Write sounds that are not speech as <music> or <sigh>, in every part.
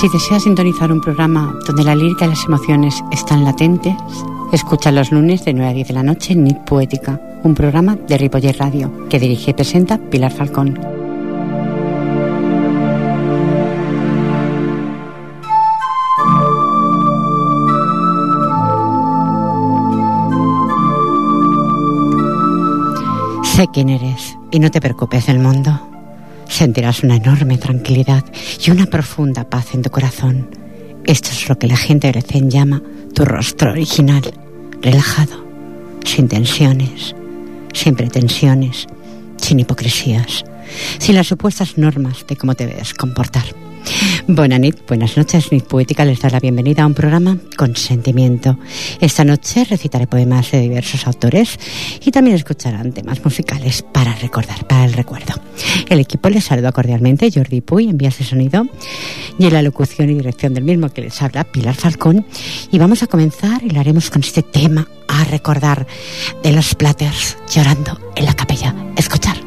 Si deseas sintonizar un programa donde la lírica y las emociones están latentes, escucha los lunes de 9 a 10 de la noche en Nit Poética, un programa de Ripoller Radio que dirige y presenta Pilar Falcón. Sé quién eres y no te preocupes del mundo. Sentirás una enorme tranquilidad y una profunda paz en tu corazón. Esto es lo que la gente de llama tu rostro original, relajado, sin tensiones, sin pretensiones, sin hipocresías, sin las supuestas normas de cómo te debes comportar. Buenas noches. Nit Poética les da la bienvenida a un programa con sentimiento. Esta noche recitaré poemas de diversos autores y también escucharán temas musicales para recordar, para el recuerdo. El equipo les saluda cordialmente, Jordi Puy, envía ese sonido y en la locución y dirección del mismo que les habla, Pilar Falcón. Y vamos a comenzar y lo haremos con este tema a recordar de los Platters llorando en la capella. Escuchar.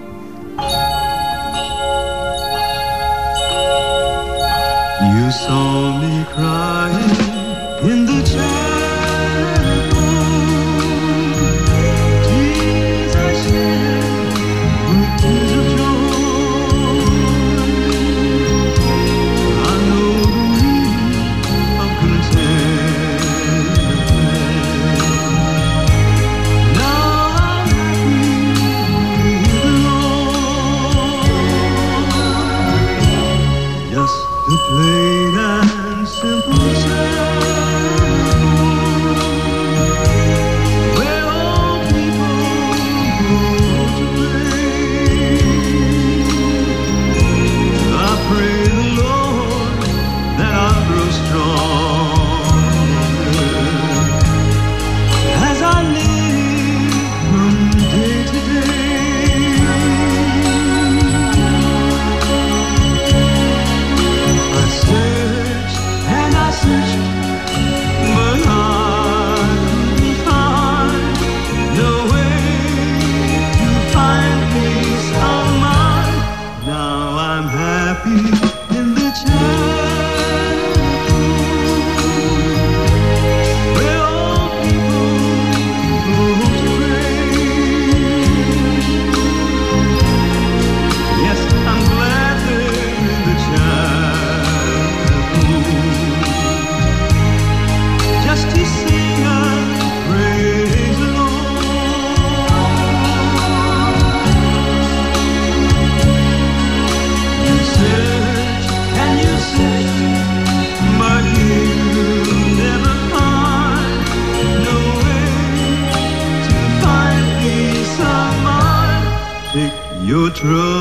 You saw me crying Sıra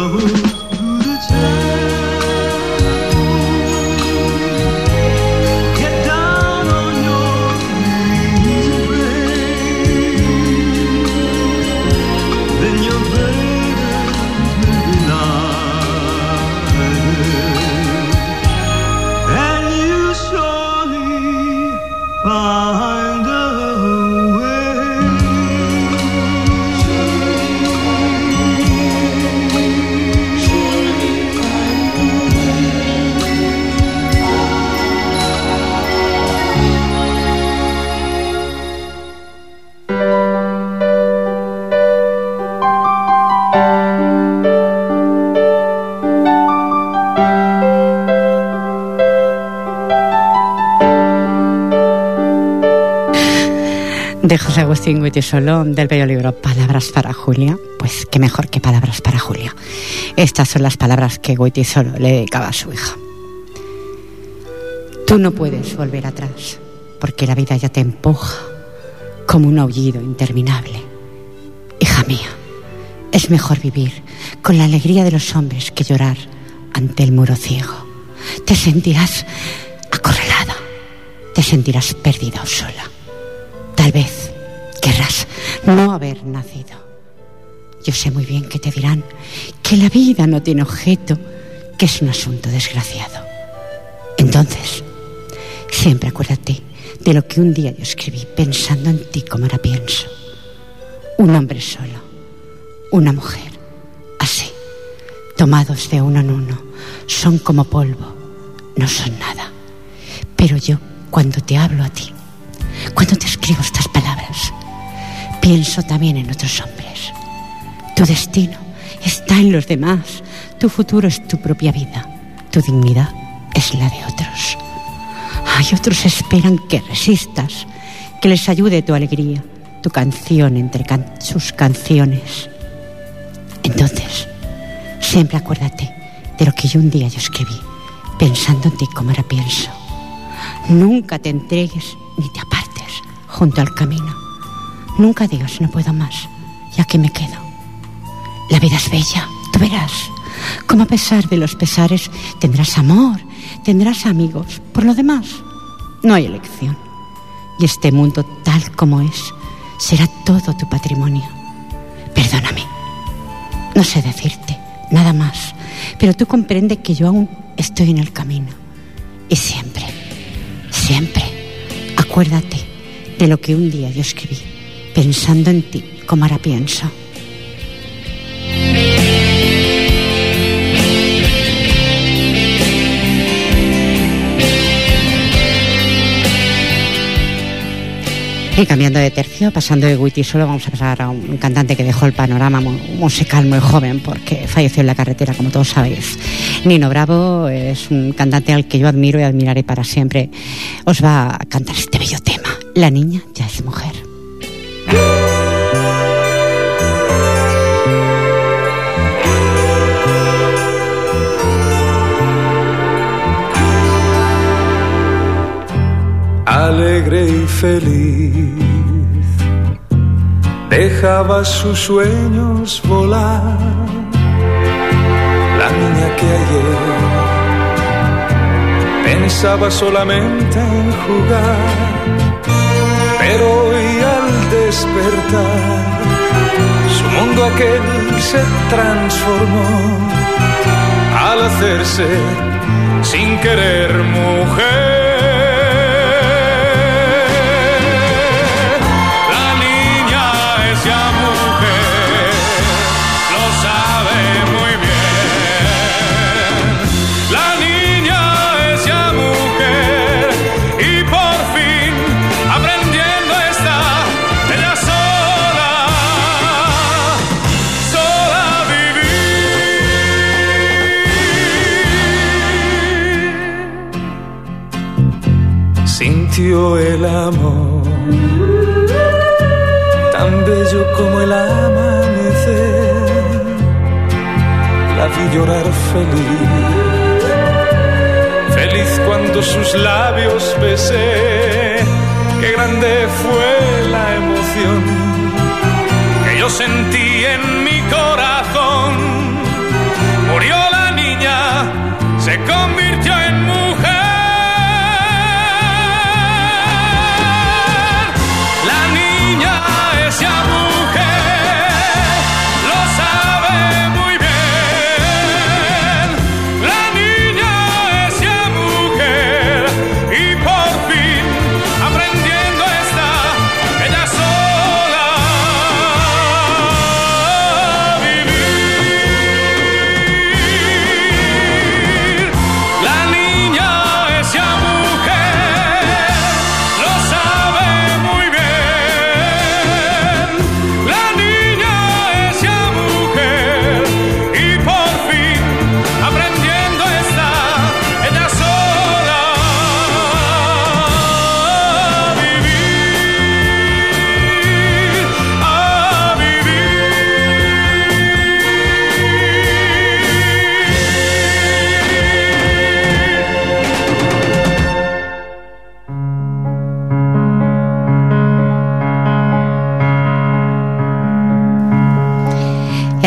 José Agustín Guitisolo del bello libro Palabras para Julia. Pues qué mejor que palabras para Julia. Estas son las palabras que Guitisolo le dedicaba a su hija. Tú no puedes volver atrás porque la vida ya te empuja como un aullido interminable. Hija mía, es mejor vivir con la alegría de los hombres que llorar ante el muro ciego. Te sentirás acorralada, te sentirás perdida o sola. Tal vez no haber nacido. Yo sé muy bien que te dirán que la vida no tiene objeto, que es un asunto desgraciado. Entonces, siempre acuérdate de lo que un día yo escribí pensando en ti como ahora pienso. Un hombre solo, una mujer, tomados de uno en uno, son como polvo, no son nada. Pero yo, cuando te hablo a ti, cuando te escribo estas palabras, pienso también en otros hombres. Tu destino está en los demás, tu futuro es tu propia vida, tu dignidad es la de otros. Hay otros esperan que resistas, que les ayude tu alegría, tu canción entre sus canciones. Entonces, siempre acuérdate de lo que yo un día yo escribí, pensando en ti como ahora pienso. Nunca te entregues ni te apartes junto al camino. Nunca digas no puedo más, ya que me quedo. La vida es bella, tú verás. Como a pesar de los pesares tendrás amor, tendrás amigos. Por lo demás, no hay elección. Y este mundo tal como es será todo tu patrimonio. Perdóname, no sé decirte nada más, pero tú comprende que yo aún estoy en el camino. Y siempre, siempre, acuérdate de lo que un día yo escribí, pensando en ti como ahora pienso. Y cambiando de tercio, pasando de Witty solo, vamos a pasar a un cantante que dejó el panorama musical muy joven porque falleció en la carretera, como todos sabéis. Nino Bravo es un cantante al que yo admiro y admiraré para siempre. Os va a cantar este bello tema. La niña ya es mujer. Alegre y feliz, dejaba sus sueños volar. La niña que ayer pensaba solamente en jugar, pero hoy al despertar, su mundo aquel se transformó al hacerse sin querer mujer.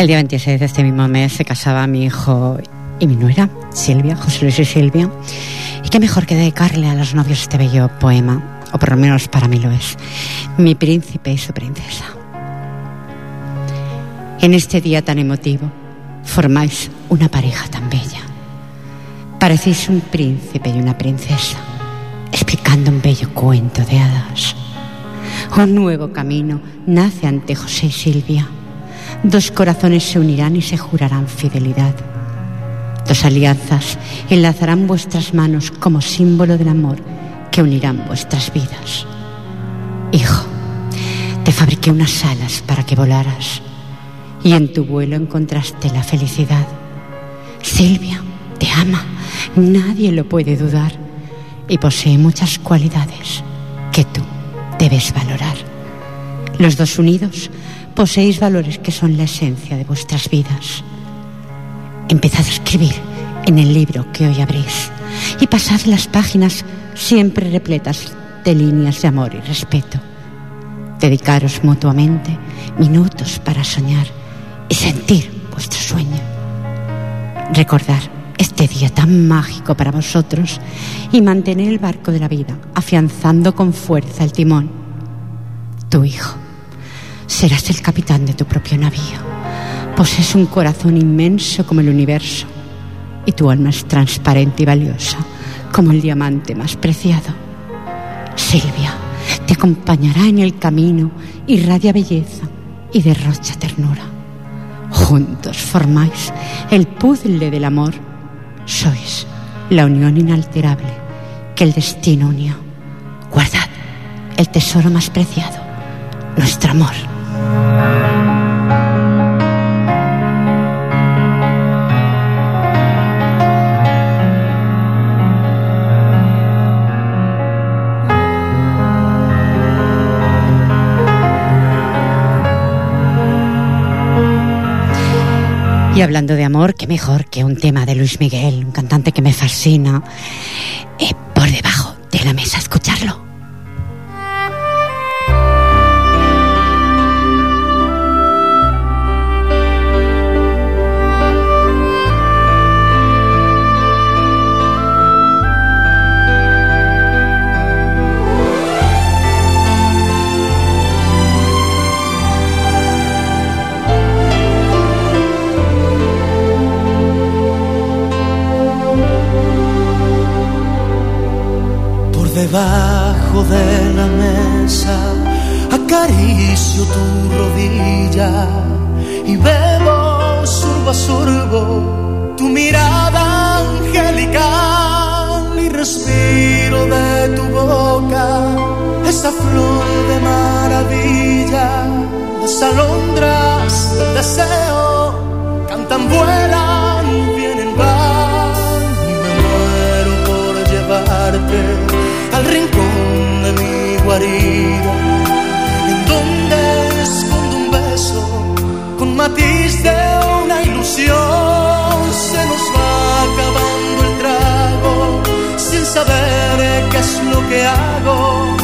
El día 26 de este mismo mes se casaba mi hijo y mi nuera, Silvia, José Luis y Silvia. Y qué mejor que dedicarle a los novios este bello poema, o por lo menos para mí lo es, Mi príncipe y su princesa. En este día tan emotivo, formáis una pareja tan bella. Parecéis un príncipe y una princesa, explicando un bello cuento de hadas. Un nuevo camino nace ante José y Silvia. Dos corazones se unirán y se jurarán fidelidad. Dos alianzas enlazarán vuestras manos como símbolo del amor que unirán vuestras vidas. Hijo, te fabriqué unas alas para que volaras y en tu vuelo encontraste la felicidad. Silvia te ama, nadie lo puede dudar y posee muchas cualidades que tú debes valorar. Los dos unidos poseéis valores que son la esencia de vuestras vidas. Empezad a escribir en el libro que hoy abrís y pasad las páginas siempre repletas de líneas de amor y respeto. Dedicaros mutuamente minutos para soñar y sentir vuestro sueño. Recordar este día tan mágico para vosotros y mantener el barco de la vida afianzando con fuerza el timón. Tu hijo serás el capitán de tu propio navío. Posees un corazón inmenso como el universo y tu alma es transparente y valiosa como el diamante más preciado. Silvia te acompañará en el camino, irradia belleza y derrocha ternura. Juntos formáis el puzzle del amor. Sois la unión inalterable que el destino unió. Guardad el tesoro más preciado, nuestro amor. Y hablando de amor, qué mejor que un tema de Luis Miguel, un cantante que me fascina, eh, por debajo de la mesa, escucharlo. Debajo de la mesa acaricio tu rodilla y bebo sorbo a sorbo tu mirada angelical y respiro de tu boca esa flor de maravilla. Las alondras del deseo es lo que hago,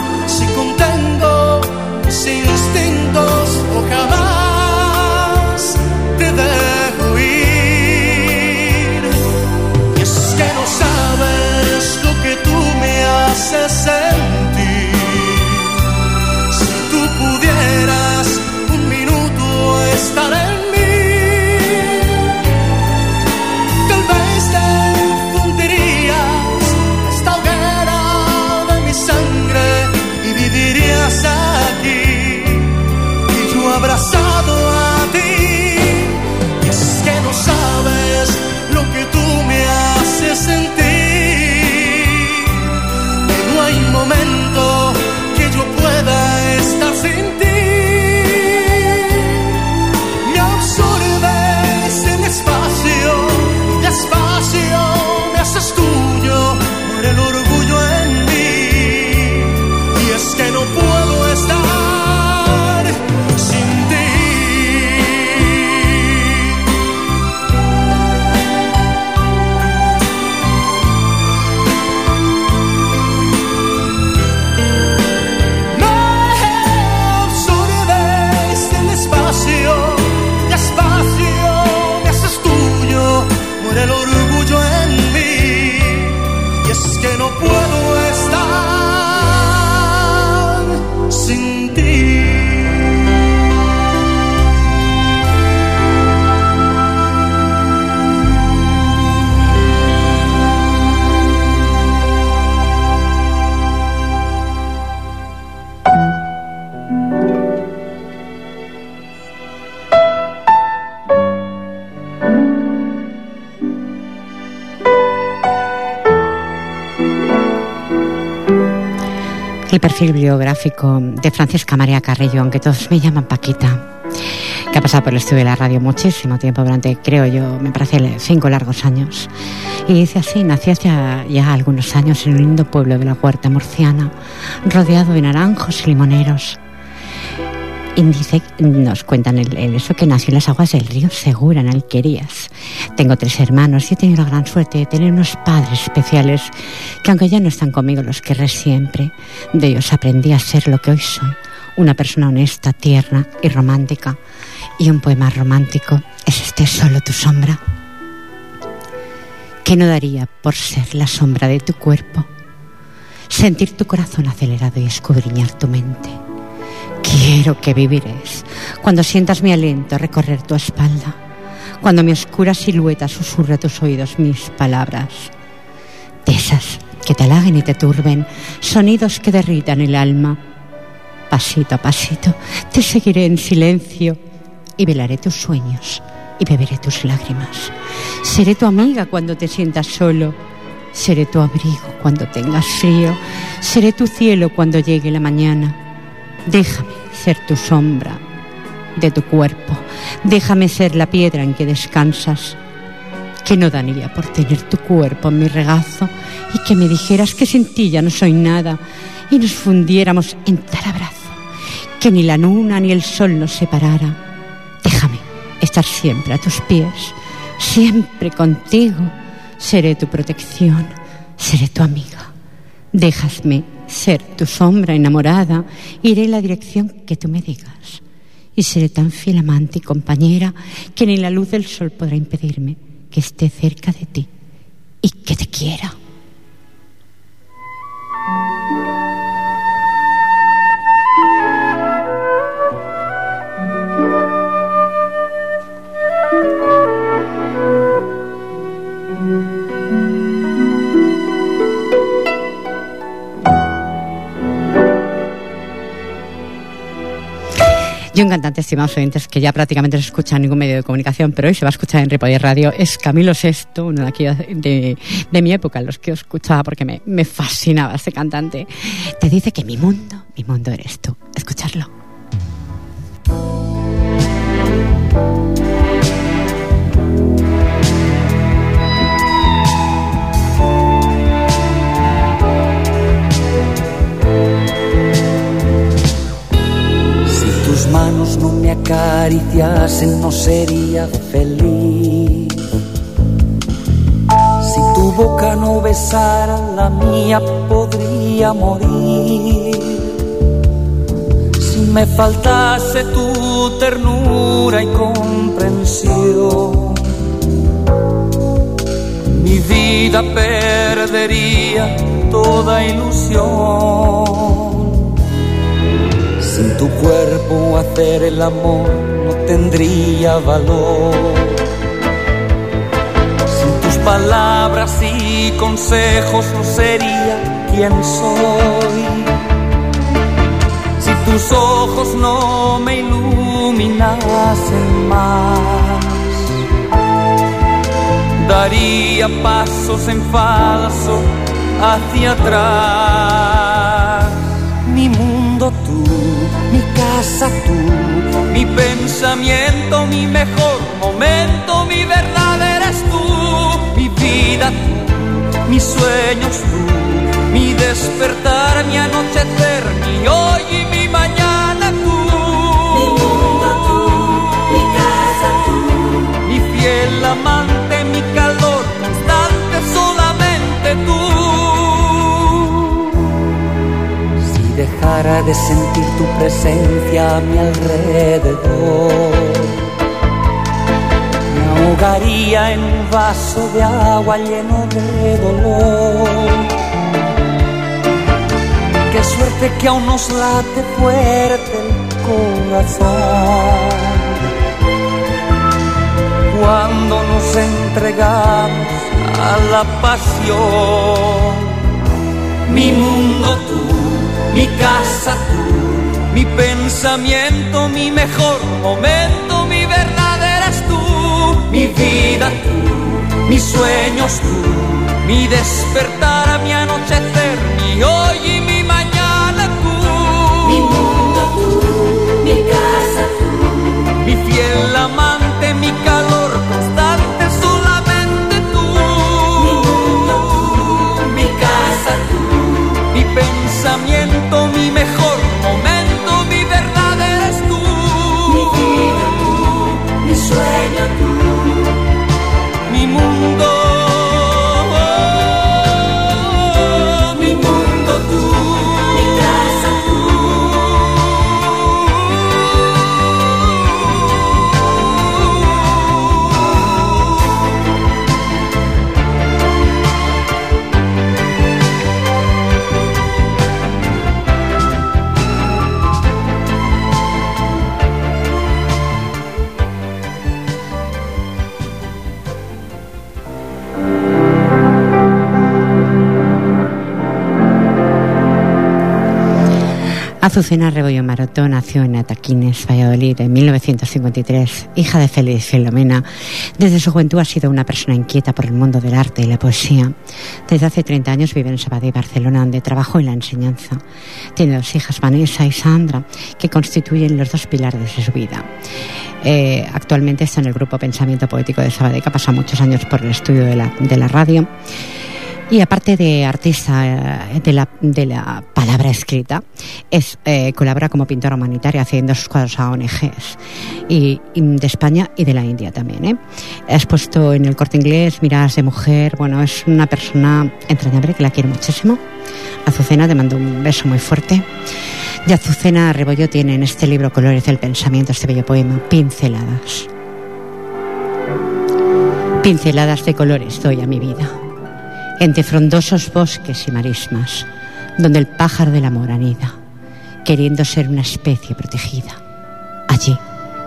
biográfico de Francesca María Carrillo, aunque todos me llaman Paquita, que ha pasado por el estudio de la radio muchísimo tiempo, durante, creo yo, me parece cinco largos años. Y dice así, nació hace ya algunos años en un lindo pueblo de la Huerta Murciana, rodeado de naranjos y limoneros. Y dice, nos cuentan el eso que nació en las aguas del río Segura, en Alquerías. Tengo tres hermanos y he tenido la gran suerte de tener unos padres especiales que aunque ya no están conmigo los querré siempre, de ellos aprendí a ser lo que hoy soy, una persona honesta, tierna y romántica. Y un poema romántico es este solo tu sombra. ¿Qué no daría por ser la sombra de tu cuerpo? Sentir tu corazón acelerado y escudriñar tu mente. Quiero que vivirés cuando sientas mi aliento recorrer tu espalda, cuando mi oscura silueta susurra a tus oídos mis palabras. De esas que te halaguen y te turben, sonidos que derritan el alma. Pasito a pasito te seguiré en silencio y velaré tus sueños y beberé tus lágrimas. Seré tu amiga cuando te sientas solo. Seré tu abrigo cuando tengas frío. Seré tu cielo cuando llegue la mañana. Déjame ser tu sombra de tu cuerpo. Déjame ser la piedra en que descansas. Que no daría por tener tu cuerpo en mi regazo y que me dijeras que sin ti ya no soy nada y nos fundiéramos en tal abrazo que ni la luna ni el sol nos separara. Déjame estar siempre a tus pies, siempre contigo. Seré tu protección, seré tu amiga. Déjame ser tu sombra enamorada, iré en la dirección que tú me digas. Y seré tan fiel amante y compañera que ni la luz del sol podrá impedirme que esté cerca de ti y que te quiera. Y un cantante, estimados oyentes, que ya prácticamente no se escucha en ningún medio de comunicación, pero hoy se va a escuchar en Ripoller Radio, es Camilo VI, uno de aquí de, de mi época, los que escuchaba porque me, me fascinaba este cantante. Te dice que mi mundo, mi mundo eres tú. Escucharlo. Manos no me acariciasen no sería feliz. Si tu boca no besara la mía podría morir. Si me faltase tu ternura y comprensión, mi vida perdería toda ilusión. Tu cuerpo hacer el amor no tendría valor. Sin tus palabras y consejos no sería quien soy. Si tus ojos no me iluminasen más, daría pasos en falso hacia atrás. Mi mundo tú, casa tú, mi pensamiento, mi mejor momento, mi verdad eres tú, mi vida tú, mis sueños tú, mi despertar, mi anochecer, mi hoy y mi mañana tú. Mi mundo tú, mi casa tú, mi fiel amante, mi calor constante, solamente tú. Dejara de sentir tu presencia a mi alrededor, me ahogaría en un vaso de agua lleno de dolor. Qué suerte que aún nos late fuerte el corazón cuando nos entregamos a la pasión. Mi mundo tú, mi casa tú, mi pensamiento, mi mejor momento, mi verdadera es tú, mi vida tú, mis sueños tú, mi despertar, a mi anochecer, mi hoy y mi mañana tú, mi mundo tú, mi casa tú, mi fiel amor Azucena Rebollo Maroto nació en Ataquines, Valladolid, en 1953, hija de Félix Filomena. Desde su juventud ha sido una persona inquieta por el mundo del arte y la poesía. Desde hace 30 años vive en Sabadell, Barcelona, donde trabajó en la enseñanza. Tiene dos hijas, Vanessa y Sandra, que constituyen los dos pilares de su vida. Eh, actualmente está en el grupo Pensamiento Poético de Sabadell, que ha muchos años por el estudio de la, de la radio. Y aparte de artista eh, de la, de la palabra escrita, es, eh, colabora como pintora humanitaria haciendo sus cuadros a ONGs y, y de España y de la India también. ¿eh? Has puesto en el corte inglés miradas de mujer. Bueno, es una persona entrañable que la quiero muchísimo. Azucena, te mando un beso muy fuerte. Y Azucena Rebollo tiene en este libro Colores del Pensamiento, este bello poema, Pinceladas. Pinceladas de colores doy a mi vida entre frondosos bosques y marismas, donde el pájaro del amor anida, queriendo ser una especie protegida. Allí,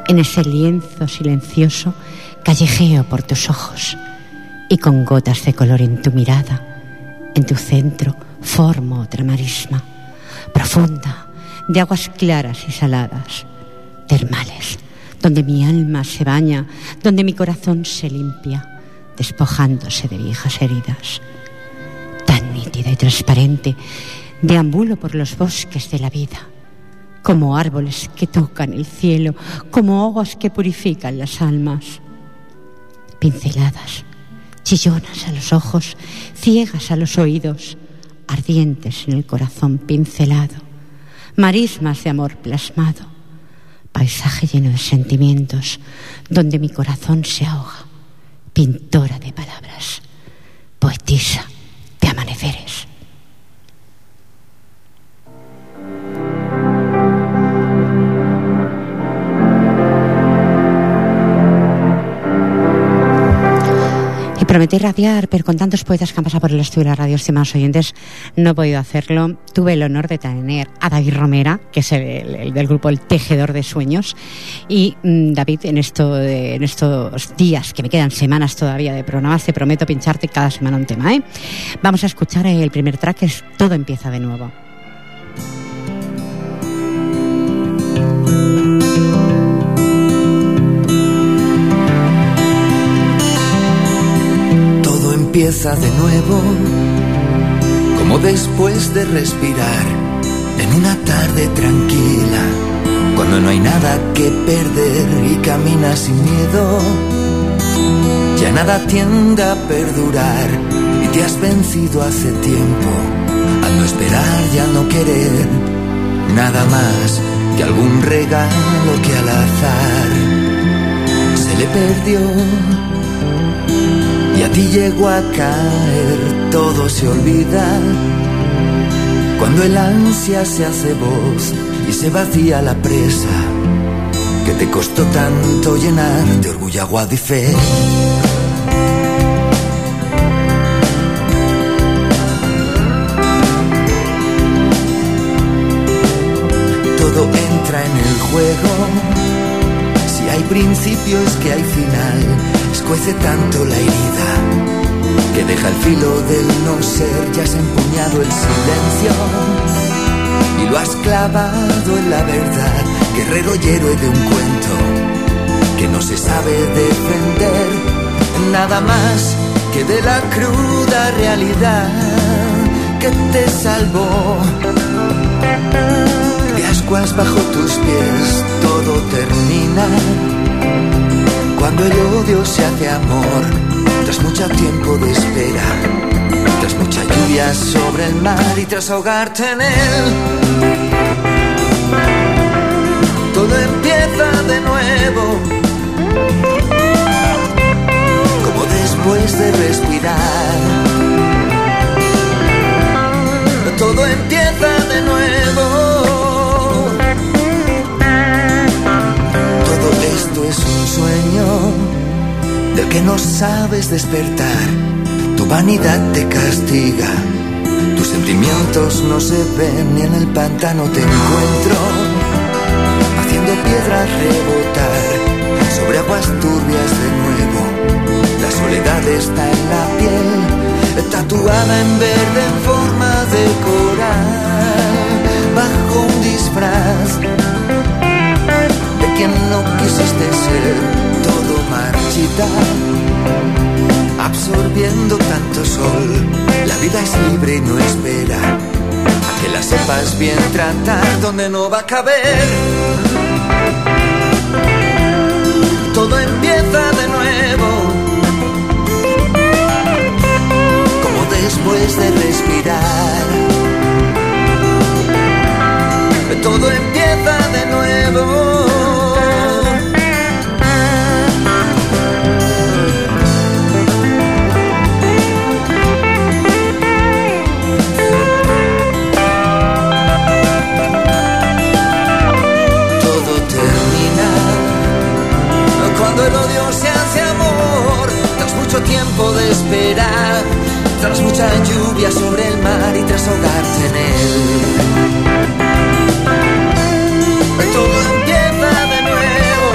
en ese lienzo silencioso, callejeo por tus ojos y con gotas de color en tu mirada, en tu centro, formo otra marisma, profunda, de aguas claras y saladas, termales, donde mi alma se baña, donde mi corazón se limpia, despojándose de viejas heridas nítida y transparente, deambulo por los bosques de la vida, como árboles que tocan el cielo, como aguas que purifican las almas. Pinceladas, chillonas a los ojos, ciegas a los oídos, ardientes en el corazón pincelado, marismas de amor plasmado, paisaje lleno de sentimientos, donde mi corazón se ahoga, pintora de palabras, poetisa amaneceres. Prometí radiar, pero con tantos poetas que han pasado por el estudio de la radio, estimados oyentes, no he podido hacerlo. Tuve el honor de tener a David Romera, que es el, el del grupo El Tejedor de Sueños. Y mm, David, en, esto en estos días, que me quedan semanas todavía de programas, te prometo pincharte cada semana un tema. ¿eh? Vamos a escuchar el primer track, que es Todo empieza de nuevo. Empieza de nuevo, como después de respirar en una tarde tranquila, cuando no hay nada que perder y caminas sin miedo. Ya nada tiende a perdurar y te has vencido hace tiempo al no esperar y al no querer nada más que algún regalo que al azar se le perdió ti llegó a caer, todo se olvida. Cuando el ansia se hace voz y se vacía la presa, que te costó tanto llenar de orgullo, aguado y fe. Todo entra en el juego. Si hay principio es que hay final. Escuece tanto la herida que deja el filo del no ser. Ya has empuñado el silencio y lo has clavado en la verdad. Guerrero y héroe de un cuento que no se sabe defender. Nada más que de la cruda realidad que te salvó de ascuas bajo tus pies todo termina cuando el odio se hace amor tras mucho tiempo de espera tras mucha lluvia sobre el mar y tras ahogarte en él todo empieza de nuevo como después de respirar todo empieza de nuevo. Todo esto es un sueño del que no sabes despertar. Tu vanidad te castiga, tus sentimientos no se ven y en el pantano te encuentro, haciendo piedras rebotar sobre aguas turbias de nuevo. La soledad está en la piel, tatuada en verde en forma de coral. bajo un disfraz quien no quisiste ser, todo marchita, absorbiendo tanto sol. La vida es libre y no espera a que la sepas bien tratar donde no va a caber. Todo empieza de nuevo, como después de respirar. Todo empieza de nuevo. Esperar, tras mucha lluvia sobre el mar y tras ahogarte en él. Todo empieza de nuevo.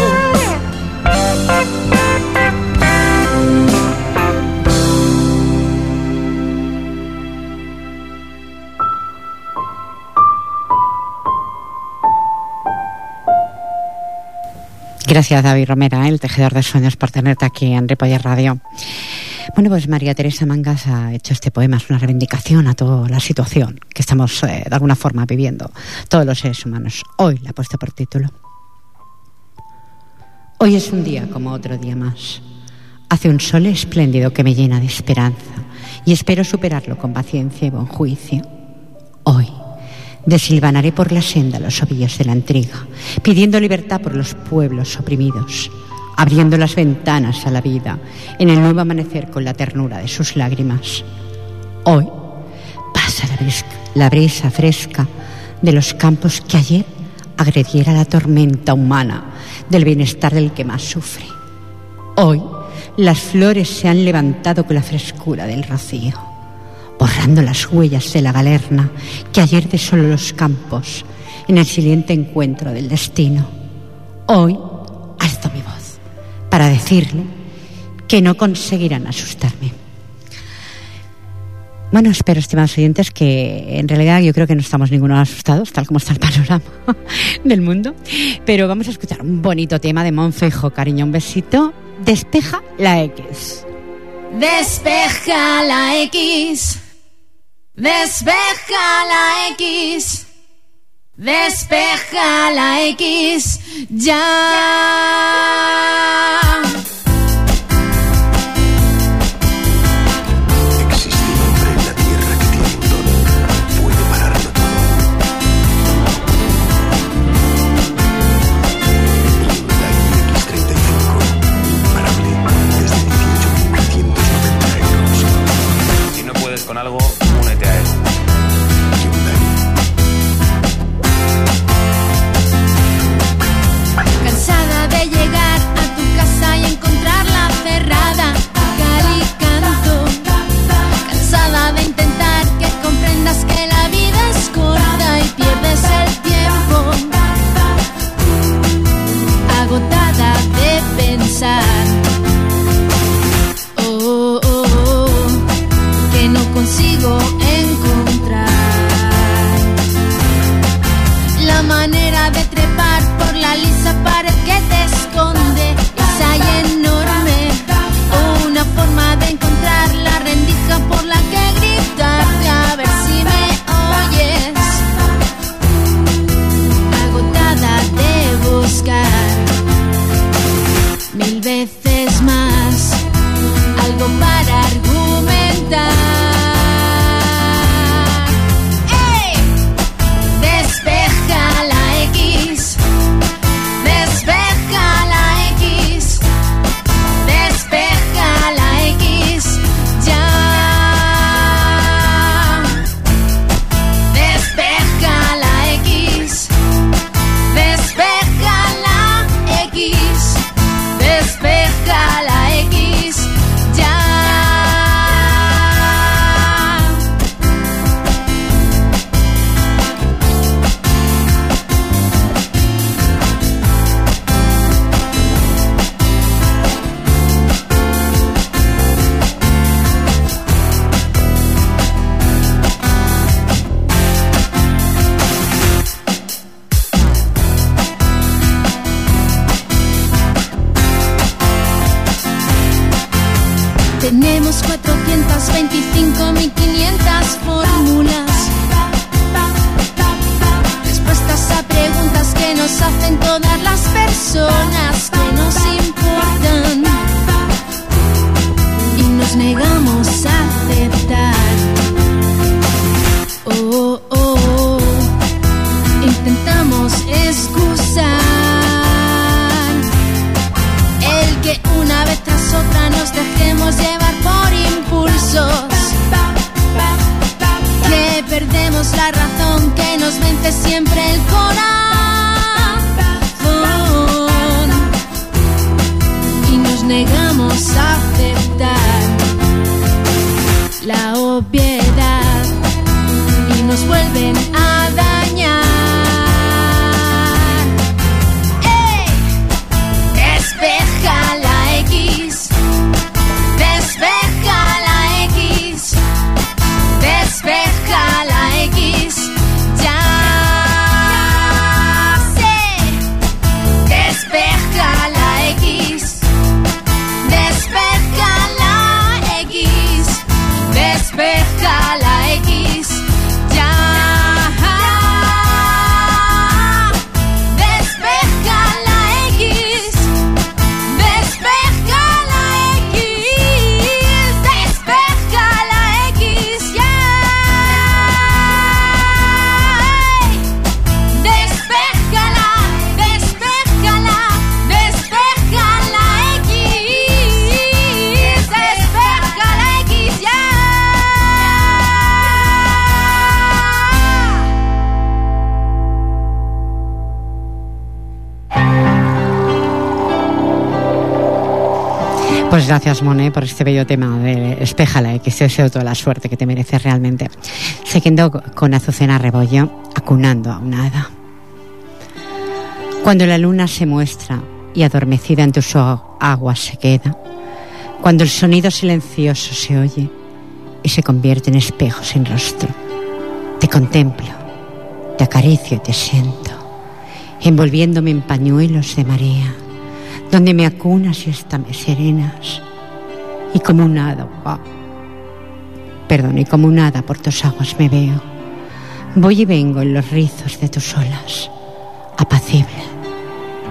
Gracias, David Romera, el tejedor de sueños, por tenerte aquí en Ripoller Radio. Bueno, pues María Teresa Mangas ha hecho este poema, es una reivindicación a toda la situación que estamos eh, de alguna forma viviendo todos los seres humanos. Hoy la ha puesto por título. Hoy es un día como otro día más. Hace un sol espléndido que me llena de esperanza y espero superarlo con paciencia y buen juicio. Hoy desilvanaré por la senda los ovillos de la intriga, pidiendo libertad por los pueblos oprimidos, abriendo las ventanas a la vida en el nuevo amanecer con la ternura de sus lágrimas. Hoy pasa la brisa, fresca de los campos que ayer agrediera la tormenta humana del bienestar del que más sufre. Hoy las flores se han levantado con la frescura del rocío, borrando las huellas de la galerna que ayer desoló los campos en el siguiente encuentro del destino. Hoy alzo mi voz para decirle que no conseguirán asustarme. Bueno, espero, estimados oyentes, que en realidad yo creo que no estamos ninguno asustados, tal como está el panorama <laughs> del mundo. Pero vamos a escuchar un bonito tema de Monfejo, cariño, un besito. Despeja la X. Despeja la X. Despeja la X. Despeja la X. Ya. La razón, que nos vence siempre el corazón. Y nos negamos a gracias, Monet, por este bello tema de Espéjala y que te deseo toda la suerte que te mereces realmente. Siguiendo con Azucena Rebollo, acunando a una hada. Cuando la luna se muestra y adormecida en tus aguas se queda, cuando el sonido silencioso se oye y se convierte en espejo sin rostro, te contemplo, te acaricio y te siento, envolviéndome en pañuelos de marea donde me acunas y hasta me serenas, y como un hada, ah, perdón, y como un hada por tus aguas me veo. Voy y vengo en los rizos de tus olas, apacible,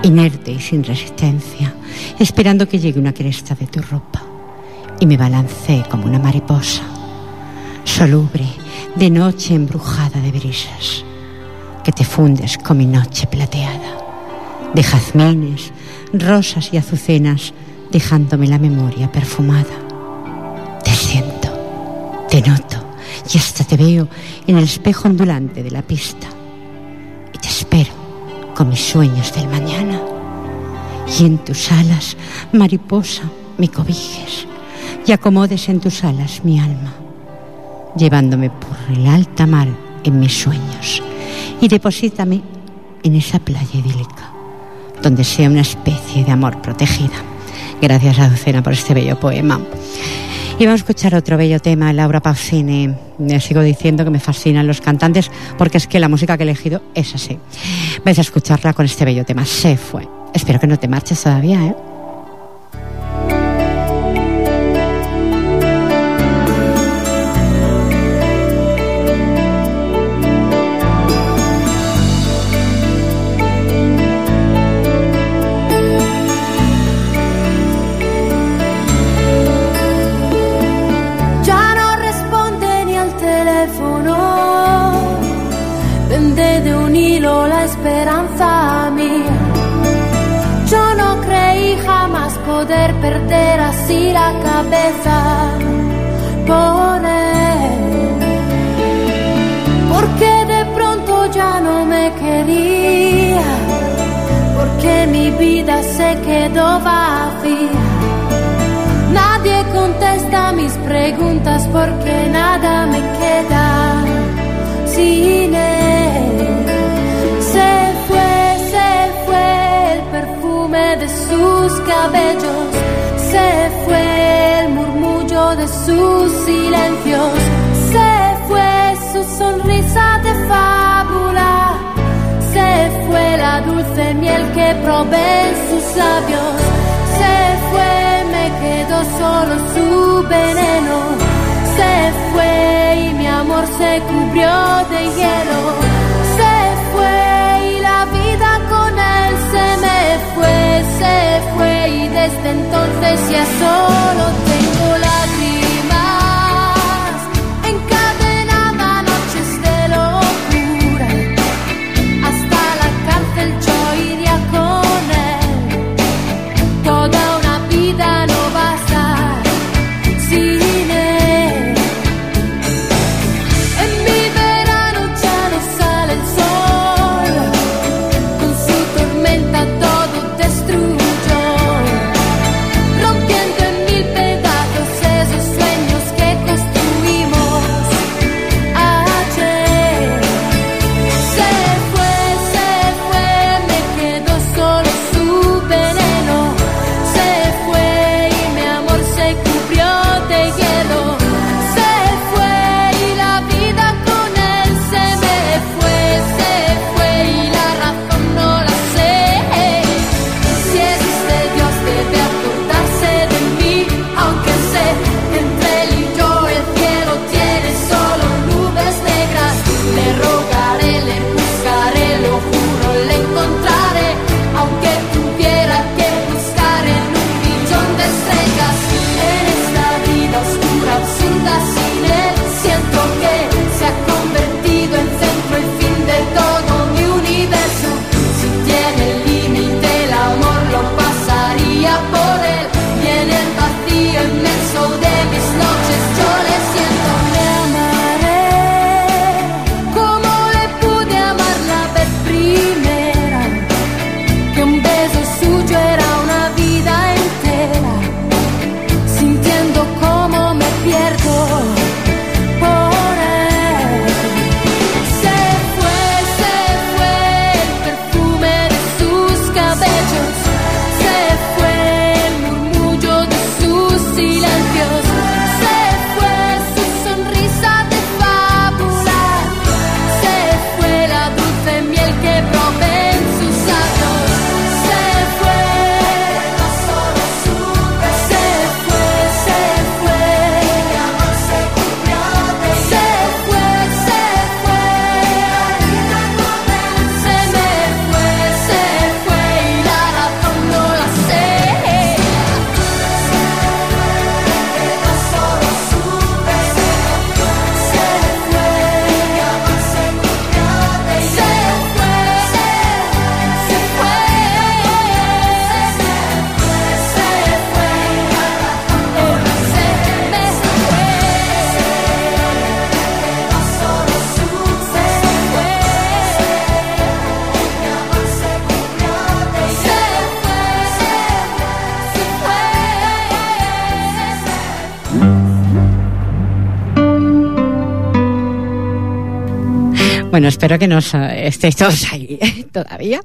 inerte y sin resistencia, esperando que llegue una cresta de tu ropa, y me balancee como una mariposa, soluble, de noche embrujada de brisas, que te fundes con mi noche plateada de jazmines, rosas y azucenas, dejándome la memoria perfumada. Te siento, te noto y hasta te veo en el espejo ondulante de la pista. Y te espero con mis sueños del mañana. Y en tus alas, mariposa, me cobijes y acomodes en tus alas mi alma, llevándome por el alta mar en mis sueños y deposítame en esa playa idílica donde sea una especie de amor protegida. Gracias, Azucena, por este bello poema. Y vamos a escuchar otro bello tema, Laura Pausini. Me sigo diciendo que me fascinan los cantantes porque es que la música que he elegido es así. Vais a escucharla con este bello tema, Se fue. Espero que no te marches todavía, ¿eh? veces se. Bueno, espero que no estéis todos ahí <laughs> todavía.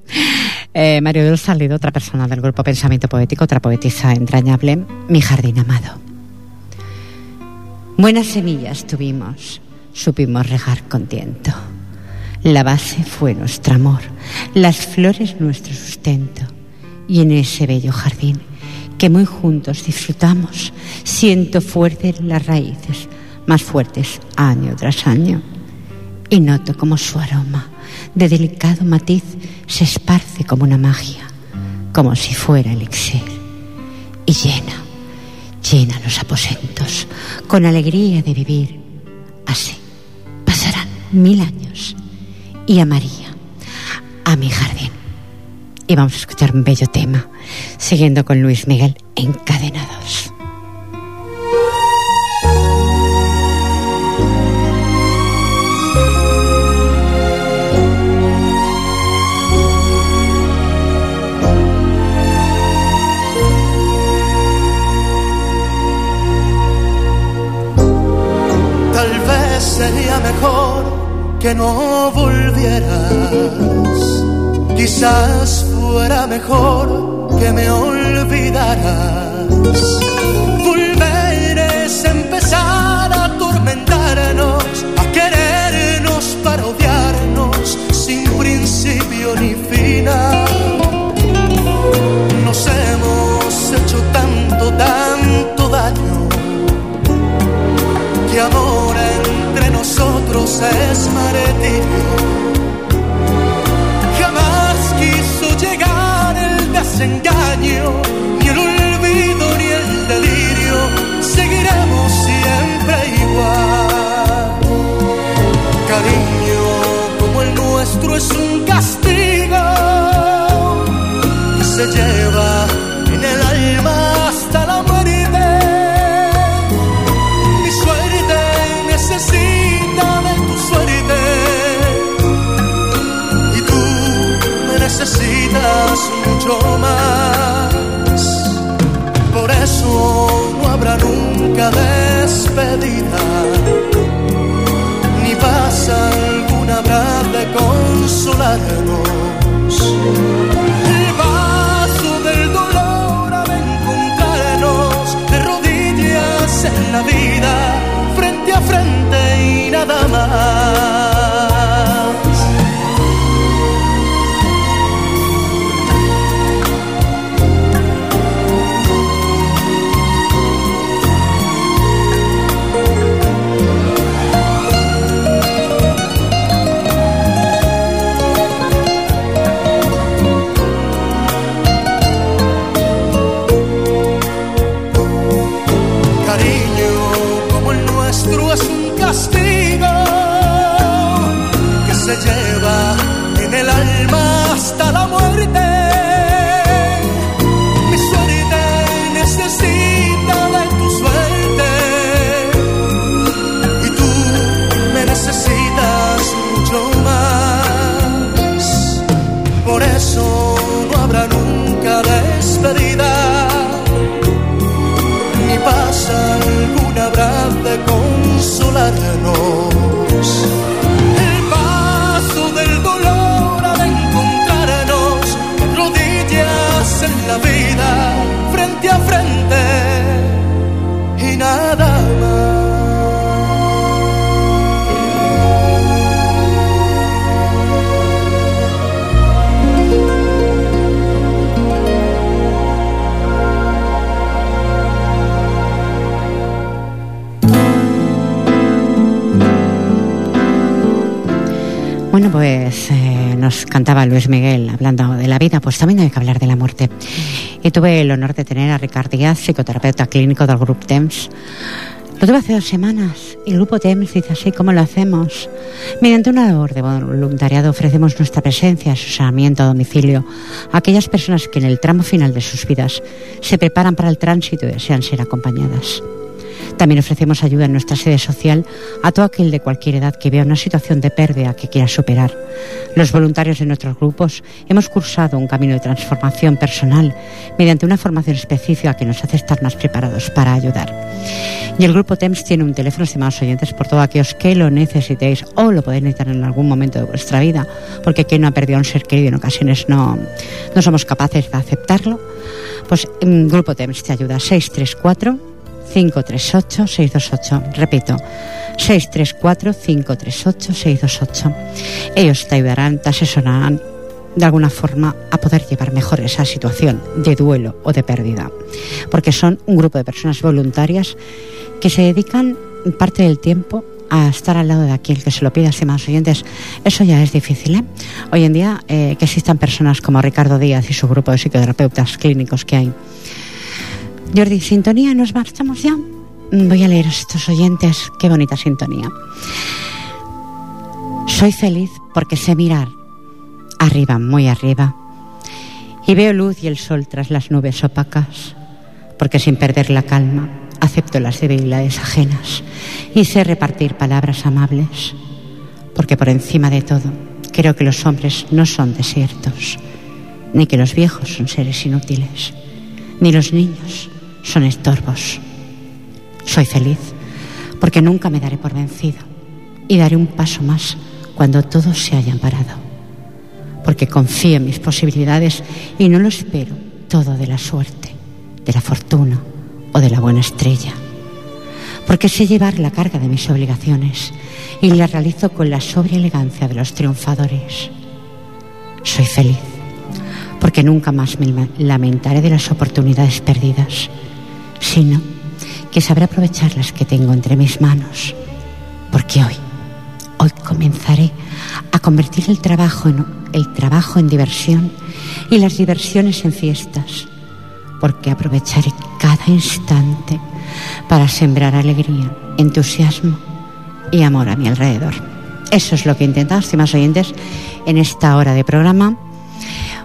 Eh, Mario del Salido, otra persona del grupo Pensamiento Poético, otra poetisa entrañable, mi jardín amado. Buenas semillas tuvimos, supimos regar con tiento. La base fue nuestro amor, las flores nuestro sustento. Y en ese bello jardín que muy juntos disfrutamos, siento fuertes las raíces, más fuertes año tras año y noto como su aroma de delicado matiz se esparce como una magia, como si fuera elixir, y llena, llena los aposentos con alegría de vivir. Así pasarán mil años y a María, a mi jardín. Y vamos a escuchar un bello tema, siguiendo con Luis Miguel encadenados. mejor que no volvieras. Quizás fuera mejor que me olvidaras. Volver es empezar a atormentarnos, a querernos para odiarnos sin principio ni final. Nosotros es. Jamás quiso llegar el desengaño, ni el olvido ni el delirio. Seguiremos siempre igual. Cariño como el nuestro es un castigo se lleva no habrá nunca despedida, ni pasa alguna habrá de consolarnos. El vaso del dolor ha de encontrarnos de rodillas en la vida, frente a frente y nada más. Cantaba Luis Miguel hablando de la vida, pues también hay que hablar de la muerte. Y tuve el honor de tener a Ricard Díaz, psicoterapeuta clínico del Grupo TEMS. Lo tuve hace dos semanas y el Grupo TEMS dice así, ¿cómo lo hacemos? Mediante una labor de voluntariado ofrecemos nuestra presencia, asesoramiento a domicilio a aquellas personas que en el tramo final de sus vidas se preparan para el tránsito y desean ser acompañadas. También ofrecemos ayuda en nuestra sede social a todo aquel de cualquier edad que vea una situación de pérdida que quiera superar. Los voluntarios de nuestros grupos hemos cursado un camino de transformación personal mediante una formación específica que nos hace estar más preparados para ayudar. Y el grupo TEMS tiene un teléfono, estimados oyentes, por todos aquellos que lo necesitéis o lo podéis necesitar en algún momento de vuestra vida, porque quien no ha perdido a un ser querido en ocasiones no, no somos capaces de aceptarlo. Pues el grupo TEMS te ayuda 634 538-628. Repito, 634-538-628. Ellos te ayudarán, te asesorarán de alguna forma a poder llevar mejor esa situación de duelo o de pérdida. Porque son un grupo de personas voluntarias que se dedican parte del tiempo a estar al lado de aquel que se lo pida, estimados oyentes. Eso ya es difícil. ¿eh? Hoy en día, eh, que existan personas como Ricardo Díaz y su grupo de psicoterapeutas clínicos que hay. Jordi, sintonía, nos marchamos ya. Voy a leer a estos oyentes. Qué bonita sintonía. Soy feliz porque sé mirar arriba, muy arriba, y veo luz y el sol tras las nubes opacas, porque sin perder la calma acepto las debilidades ajenas y sé repartir palabras amables, porque por encima de todo creo que los hombres no son desiertos, ni que los viejos son seres inútiles, ni los niños son estorbos. Soy feliz porque nunca me daré por vencido y daré un paso más cuando todos se hayan parado. Porque confío en mis posibilidades y no lo espero todo de la suerte, de la fortuna o de la buena estrella. Porque sé llevar la carga de mis obligaciones y la realizo con la sobria elegancia de los triunfadores. Soy feliz porque nunca más me lamentaré de las oportunidades perdidas, sino que sabré aprovechar las que tengo entre mis manos. Porque hoy, hoy comenzaré a convertir el trabajo en, el trabajo en diversión y las diversiones en fiestas. Porque aprovecharé cada instante para sembrar alegría, entusiasmo y amor a mi alrededor. Eso es lo que intentado, estimados oyentes, en esta hora de programa.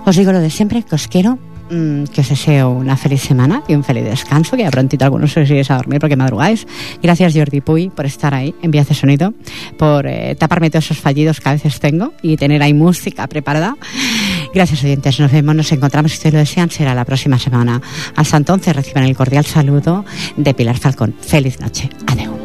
Os digo lo de siempre, que os quiero, que os deseo una feliz semana y un feliz descanso, que ya prontito algunos os iréis a dormir porque madrugáis. Gracias Jordi Puy por estar ahí en Vía de Sonido, por eh, taparme todos esos fallidos que a veces tengo y tener ahí música preparada. Gracias oyentes, nos vemos, nos encontramos si ustedes lo desean, será la próxima semana. Hasta entonces reciban el cordial saludo de Pilar Falcón. Feliz noche. Adeu.